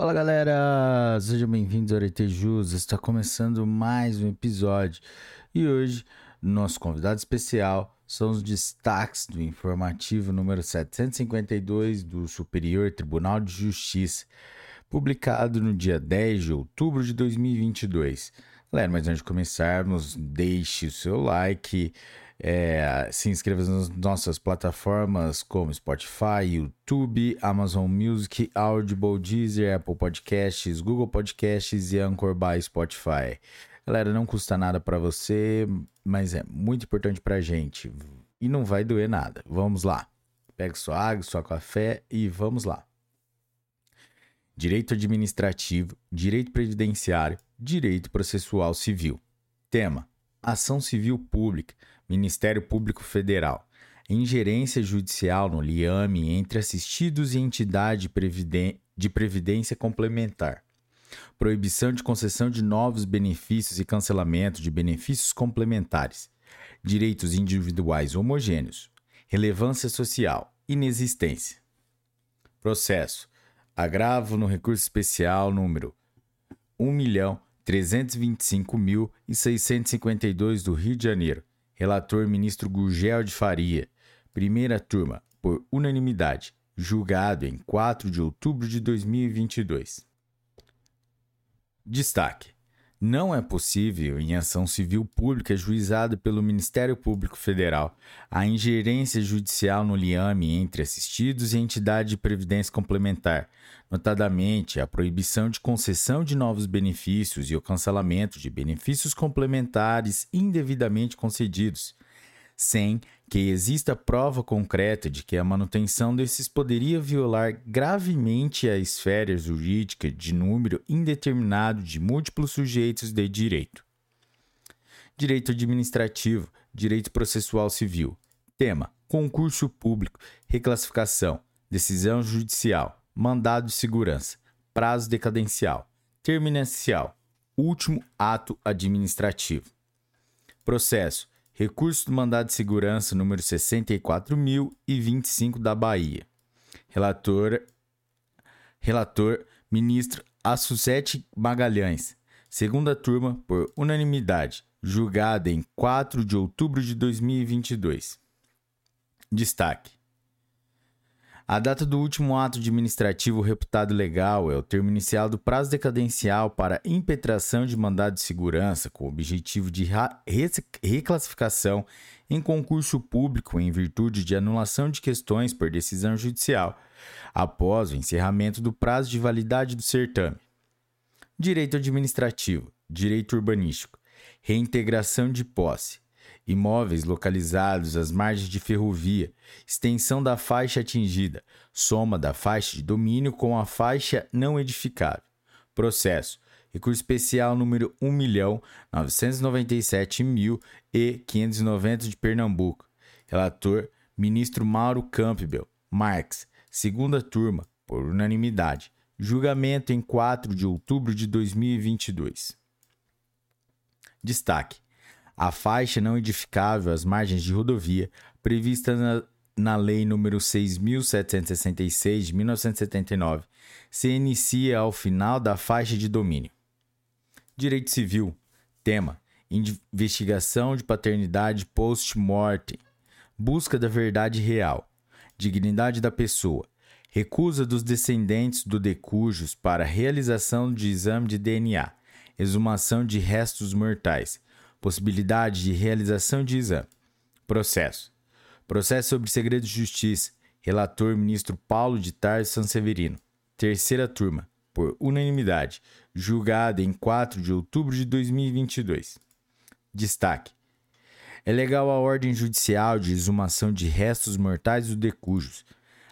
Fala galera, sejam bem-vindos ao Aretejus. Está começando mais um episódio e hoje nosso convidado especial são os destaques do informativo número 752 do Superior Tribunal de Justiça, publicado no dia 10 de outubro de 2022. Galera, mas antes de começarmos, deixe o seu like, é, se inscreva nas nossas plataformas como Spotify, YouTube, Amazon Music, Audible, Deezer, Apple Podcasts, Google Podcasts e Anchor by Spotify. Galera, não custa nada para você, mas é muito importante pra gente e não vai doer nada. Vamos lá. Pegue sua água, sua café e vamos lá. Direito administrativo, direito previdenciário, direito processual civil. Tema: Ação civil pública Ministério Público Federal. Ingerência judicial no liame entre assistidos e entidade de previdência complementar. Proibição de concessão de novos benefícios e cancelamento de benefícios complementares. Direitos individuais homogêneos. Relevância social. Inexistência. Processo. Agravo no recurso especial número 1.325.652 do Rio de Janeiro Relator ministro Gurgel de Faria. Primeira turma, por unanimidade. Julgado em 4 de outubro de 2022. Destaque: não é possível, em ação civil pública juizada pelo Ministério Público Federal, a ingerência judicial no liame entre assistidos e entidade de previdência complementar, notadamente a proibição de concessão de novos benefícios e o cancelamento de benefícios complementares indevidamente concedidos, sem que exista prova concreta de que a manutenção desses poderia violar gravemente a esfera jurídica de número indeterminado de múltiplos sujeitos de direito. Direito administrativo, direito processual civil. Tema: concurso público, reclassificação, decisão judicial, mandado de segurança, prazo decadencial, terminancial, último ato administrativo. Processo: Recurso do mandado de segurança número 64.025 da Bahia. Relator, relator ministro Assucete Magalhães. Segunda turma, por unanimidade, julgada em 4 de outubro de 2022. Destaque: a data do último ato administrativo reputado legal é o termo inicial do prazo decadencial para impetração de mandado de segurança com objetivo de reclassificação em concurso público em virtude de anulação de questões por decisão judicial, após o encerramento do prazo de validade do certame. Direito administrativo, direito urbanístico, reintegração de posse, imóveis localizados às margens de ferrovia, extensão da faixa atingida, soma da faixa de domínio com a faixa não edificável. Processo. Recurso especial número 1.997.590 de Pernambuco. Relator: Ministro Mauro Campbell. Marx. Segunda turma, por unanimidade. Julgamento em 4 de outubro de 2022. Destaque: a faixa não edificável às margens de rodovia, prevista na, na Lei nº 6.766 de 1979, se inicia ao final da faixa de domínio. Direito Civil. Tema: Investigação de paternidade post-mortem. Busca da verdade real. Dignidade da pessoa. Recusa dos descendentes do decujus para realização de exame de DNA. Exumação de restos mortais Possibilidade de realização de exame. Processo. Processo sobre segredo de justiça. Relator ministro Paulo de Tarso Sanseverino. Terceira turma. Por unanimidade. Julgada em 4 de outubro de 2022. Destaque. É legal a ordem judicial de exumação de restos mortais do decujus,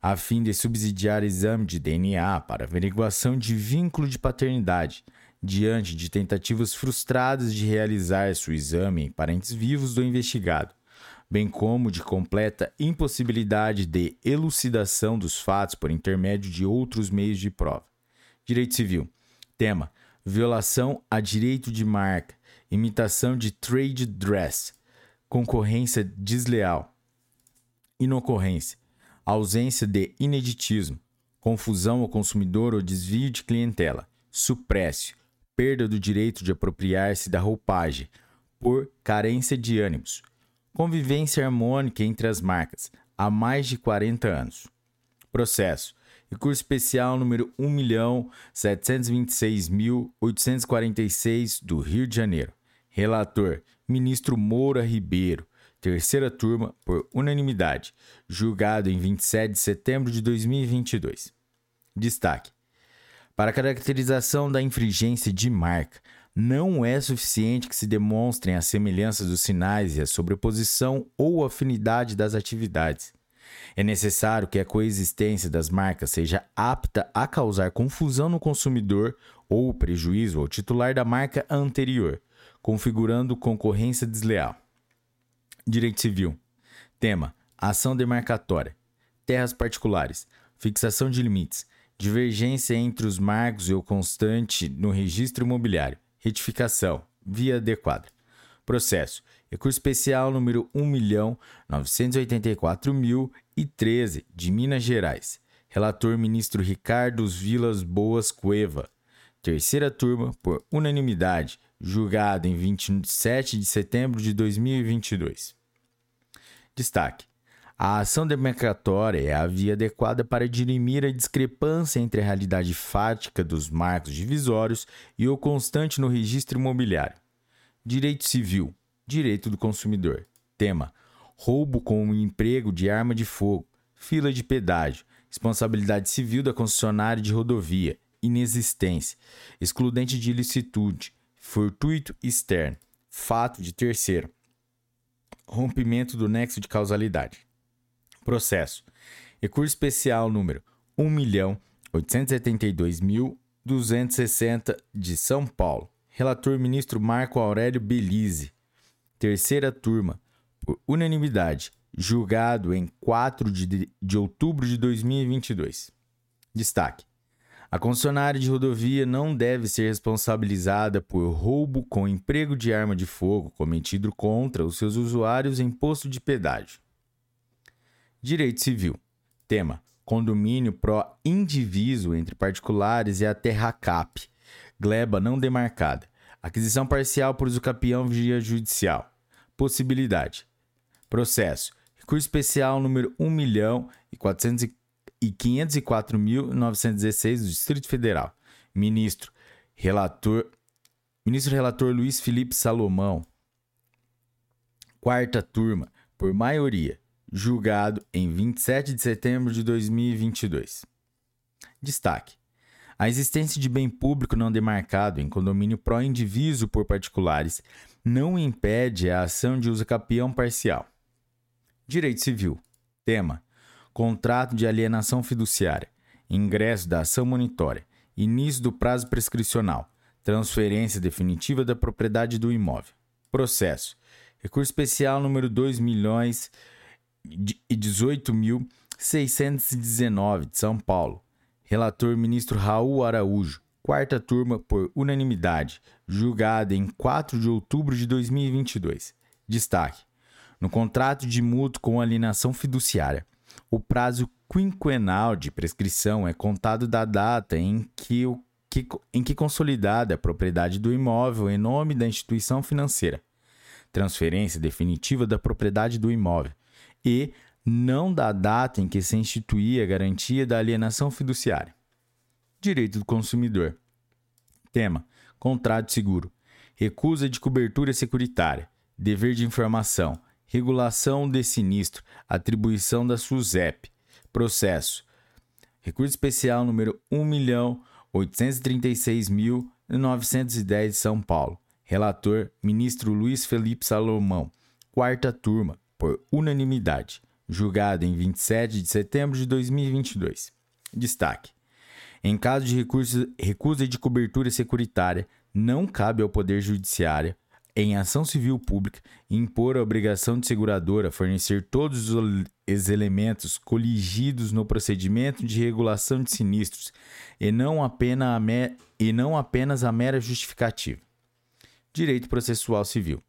a fim de subsidiar exame de DNA para averiguação de vínculo de paternidade, diante de tentativas frustradas de realizar seu exame em parentes vivos do investigado, bem como de completa impossibilidade de elucidação dos fatos por intermédio de outros meios de prova. Direito Civil. Tema: violação a direito de marca, imitação de trade dress, concorrência desleal, inocorrência, ausência de ineditismo, confusão ao consumidor ou desvio de clientela, suprécio, perda do direito de apropriar-se da roupagem por carência de ânimos, convivência harmônica entre as marcas há mais de 40 anos. Processo. Recurso especial número 1.726.846 do Rio de Janeiro. Relator: Ministro Moura Ribeiro. Terceira turma, por unanimidade. Julgado em 27 de setembro de 2022. Destaque: Para a caracterização da infringência de marca, não é suficiente que se demonstrem as semelhanças dos sinais e a sobreposição ou afinidade das atividades. É necessário que a coexistência das marcas seja apta a causar confusão no consumidor ou prejuízo ao titular da marca anterior, configurando concorrência desleal. Direito Civil. Tema: Ação demarcatória. Terras particulares. Fixação de limites. Divergência entre os marcos e o constante no registro imobiliário Retificação. Via adequada. Processo. Recurso especial número 1.984.013 de Minas Gerais. Relator ministro Ricardo Vilas Boas Cueva. Terceira turma, por unanimidade, julgado em 27 de setembro de 2022. Destaque: a ação demarcatória é a via adequada para dirimir a discrepância entre a realidade fática dos marcos divisórios e o constante no registro imobiliário. Direito Civil, Direito do Consumidor. Tema: Roubo com o emprego de arma de fogo, fila de pedágio, responsabilidade civil da concessionária de rodovia, inexistência, excludente de ilicitude, fortuito externo, fato de terceiro, rompimento do nexo de causalidade. Processo. Recurso especial número 1.872.260 de São Paulo. Relator ministro Marco Aurélio Belize. Terceira turma, por unanimidade, julgado em 4 de, de outubro de 2022. Destaque: a concessionária de rodovia não deve ser responsabilizada por roubo com emprego de arma de fogo cometido contra os seus usuários em posto de pedágio. Direito Civil. Tema: Condomínio pró indiviso entre particulares e a terra cap. Gleba não demarcada. Aquisição parcial por usucapião via judicial. Possibilidade. Processo. Recurso especial número 1.504.916 do Distrito Federal. Ministro. Relator. Ministro Relator Luiz Felipe Salomão. Quarta turma. Por maioria julgado em 27 de setembro de 2022. Destaque: a existência de bem público não demarcado em condomínio pró-indiviso por particulares não impede a ação de uso capião parcial. Direito Civil. Tema: Contrato de alienação fiduciária. Ingresso da ação monitória. Início do prazo prescricional. Transferência definitiva da propriedade do imóvel. Processo. Recurso especial número 2 milhões 18.619 de São Paulo. Relator ministro Raul Araújo. Quarta turma por unanimidade, julgada em 4 de outubro de 2022. Destaque: no contrato de mútuo com alienação fiduciária, o prazo quinquenal de prescrição é contado da data em que, o, que, em que consolidada a propriedade do imóvel em nome da instituição financeira. Transferência definitiva da propriedade do imóvel e não da data em que se instituía a garantia da alienação fiduciária. Direito do consumidor. Tema: contrato seguro. Recusa de cobertura securitária. Dever de informação. Regulação de sinistro. Atribuição da SUSEP. Processo. Recurso especial número 1.836.910 de São Paulo. Relator: Ministro Luiz Felipe Salomão. Quarta turma por unanimidade, julgado em 27 de setembro de 2022. Destaque: em caso de recurso, recusa de cobertura securitária, não cabe ao Poder Judiciário, em ação civil pública, impor a obrigação de seguradora fornecer todos os elementos coligidos no procedimento de regulação de sinistros e não apenas a, me, e não apenas a mera justificativa. Direito Processual Civil.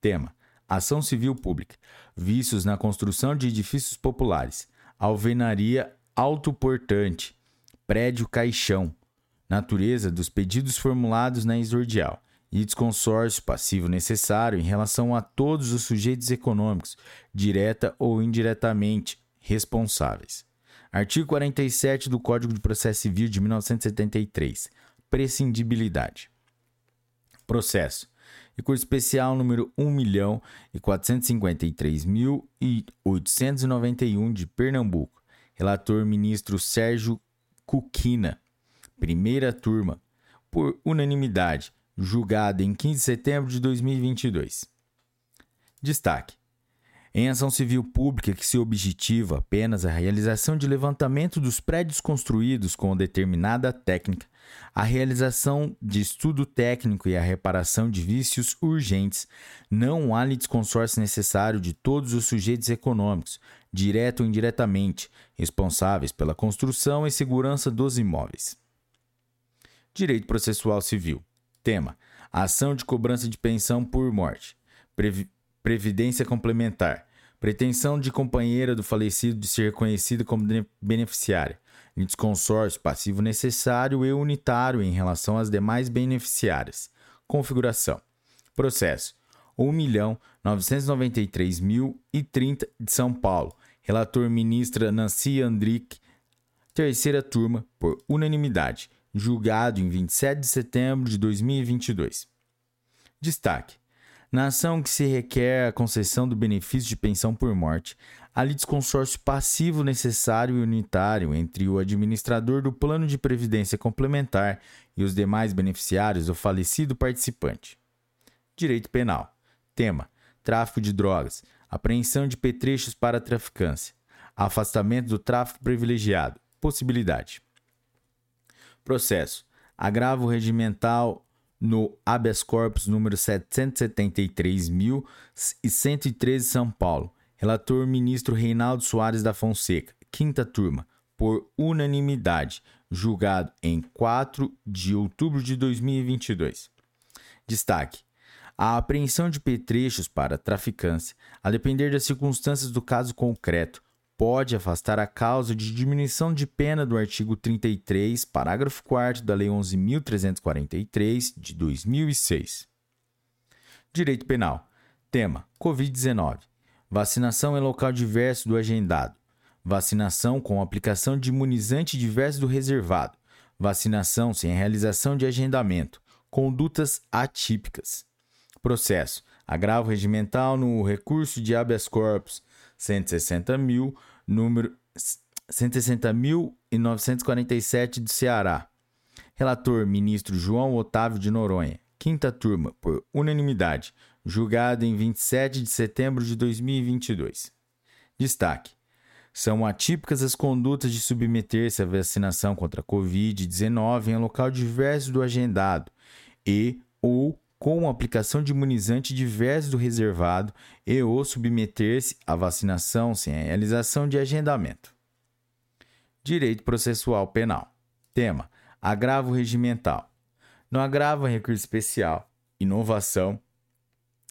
Tema: Ação Civil Pública vícios na construção de edifícios populares, alvenaria autoportante, prédio caixão, natureza dos pedidos formulados na exordial, e desconsórcio passivo necessário em relação a todos os sujeitos econômicos, direta ou indiretamente responsáveis. Artigo 47 do Código de Processo Civil de 1973. Prescindibilidade. Processo. Recurso especial número 1.453.891 de Pernambuco. Relator ministro Sérgio Cuquina. Primeira turma. Por unanimidade. Julgado em 15 de setembro de 2022. Destaque: em ação civil pública que se objetiva apenas a realização de levantamento dos prédios construídos com determinada técnica, a realização de estudo técnico e a reparação de vícios urgentes, não há litisconsórcio necessário de todos os sujeitos econômicos, direto ou indiretamente, responsáveis pela construção e segurança dos imóveis. Direito processual civil. Tema: ação de cobrança de pensão por morte. Previ previdência complementar, pretensão de companheira do falecido de ser reconhecida como beneficiária, litisconsórcio passivo necessário e unitário em relação às demais beneficiárias. Configuração. Processo. 1.993.030 de São Paulo. Relator ministra Nancy Andrick. Terceira turma, por unanimidade. Julgado em 27 de setembro de 2022. Destaque. Na ação que se requer a concessão do benefício de pensão por morte, há desconsórcio passivo necessário e unitário entre o administrador do plano de previdência complementar e os demais beneficiários do falecido participante. Direito Penal. Tema: Tráfico de drogas, apreensão de petrechos para traficância, afastamento do tráfico privilegiado, possibilidade. Processo: Agravo regimental no habeas corpus número 773.113 São Paulo. Relator ministro Reinaldo Soares da Fonseca, quinta turma, por unanimidade, julgado em 4 de outubro de 2022. Destaque: a apreensão de petrechos para traficância, a depender das circunstâncias do caso concreto, pode afastar a causa de diminuição de pena do artigo 33, parágrafo 4 da Lei 11.343, de 2006. Direito Penal. Tema: Covid-19. Vacinação em local diverso do agendado. Vacinação com aplicação de imunizante diverso do reservado. Vacinação sem realização de agendamento. Condutas atípicas. Processo: agravo regimental no recurso de habeas corpus 160 mil, número 160.947 do Ceará. Relator: Ministro João Otávio de Noronha. Quinta turma, por unanimidade, julgado em 27 de setembro de 2022. Destaque: são atípicas as condutas de submeter-se à vacinação contra a Covid-19 em local diverso do agendado e ou com aplicação de imunizante diverso do reservado e ou submeter-se à vacinação sem a realização de agendamento. Direito processual penal. Tema: agravo regimental. No agravo recurso especial, inovação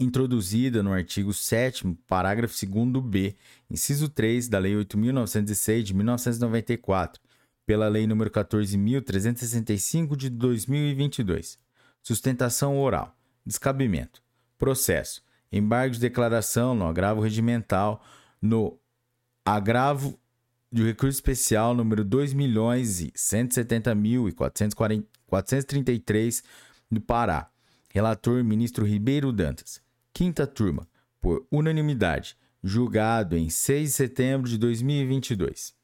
introduzida no artigo 7 parágrafo 2 b, inciso 3 da Lei 8906 de 1994, pela Lei nº 14365 de 2022 sustentação oral, descabimento, processo, embargo de declaração no agravo regimental, no agravo de recurso especial número 2 milhões e 170 mil e 433 do Pará. Relator ministro Ribeiro Dantas. Quinta turma, por unanimidade, julgado em 6 de setembro de 2022.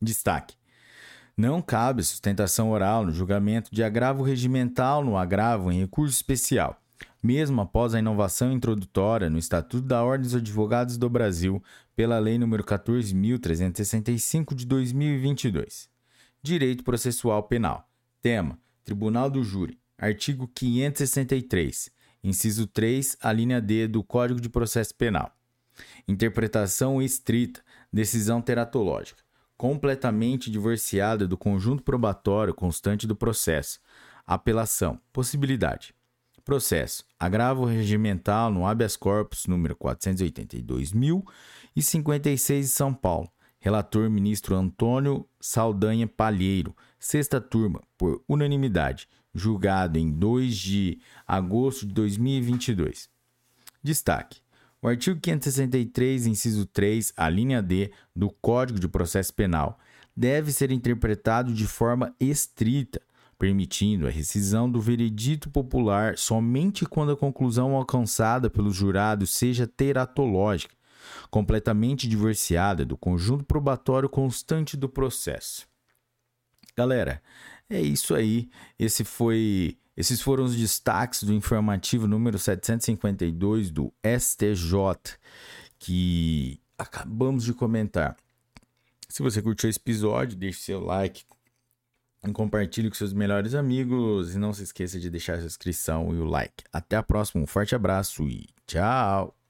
Destaque: não cabe sustentação oral no julgamento de agravo regimental no agravo em recurso especial, mesmo após a inovação introdutória no Estatuto da Ordem dos Advogados do Brasil pela Lei nº 14.365 de 2022. Direito Processual Penal. Tema: Tribunal do Júri. Artigo 563, inciso 3, a linha D do Código de Processo Penal. Interpretação estrita, decisão teratológica completamente divorciada do conjunto probatório constante do processo. Apelação. Possibilidade. Processo. Agravo regimental no habeas corpus número 482.056 de São Paulo. Relator ministro Antônio Saldanha Palheiro. Sexta turma, por unanimidade. Julgado em 2 de agosto de 2022. Destaque: o artigo 563, inciso 3, a linha D do Código de Processo Penal deve ser interpretado de forma estrita, permitindo a rescisão do veredito popular somente quando a conclusão alcançada pelo jurado seja teratológica, completamente divorciada do conjunto probatório constante do processo. Galera, é isso aí. Esse foi esses foram os destaques do informativo número 752 do STJ que acabamos de comentar. Se você curtiu esse episódio, deixe seu like, compartilhe com seus melhores amigos e não se esqueça de deixar a inscrição e o like. Até a próxima, um forte abraço e tchau!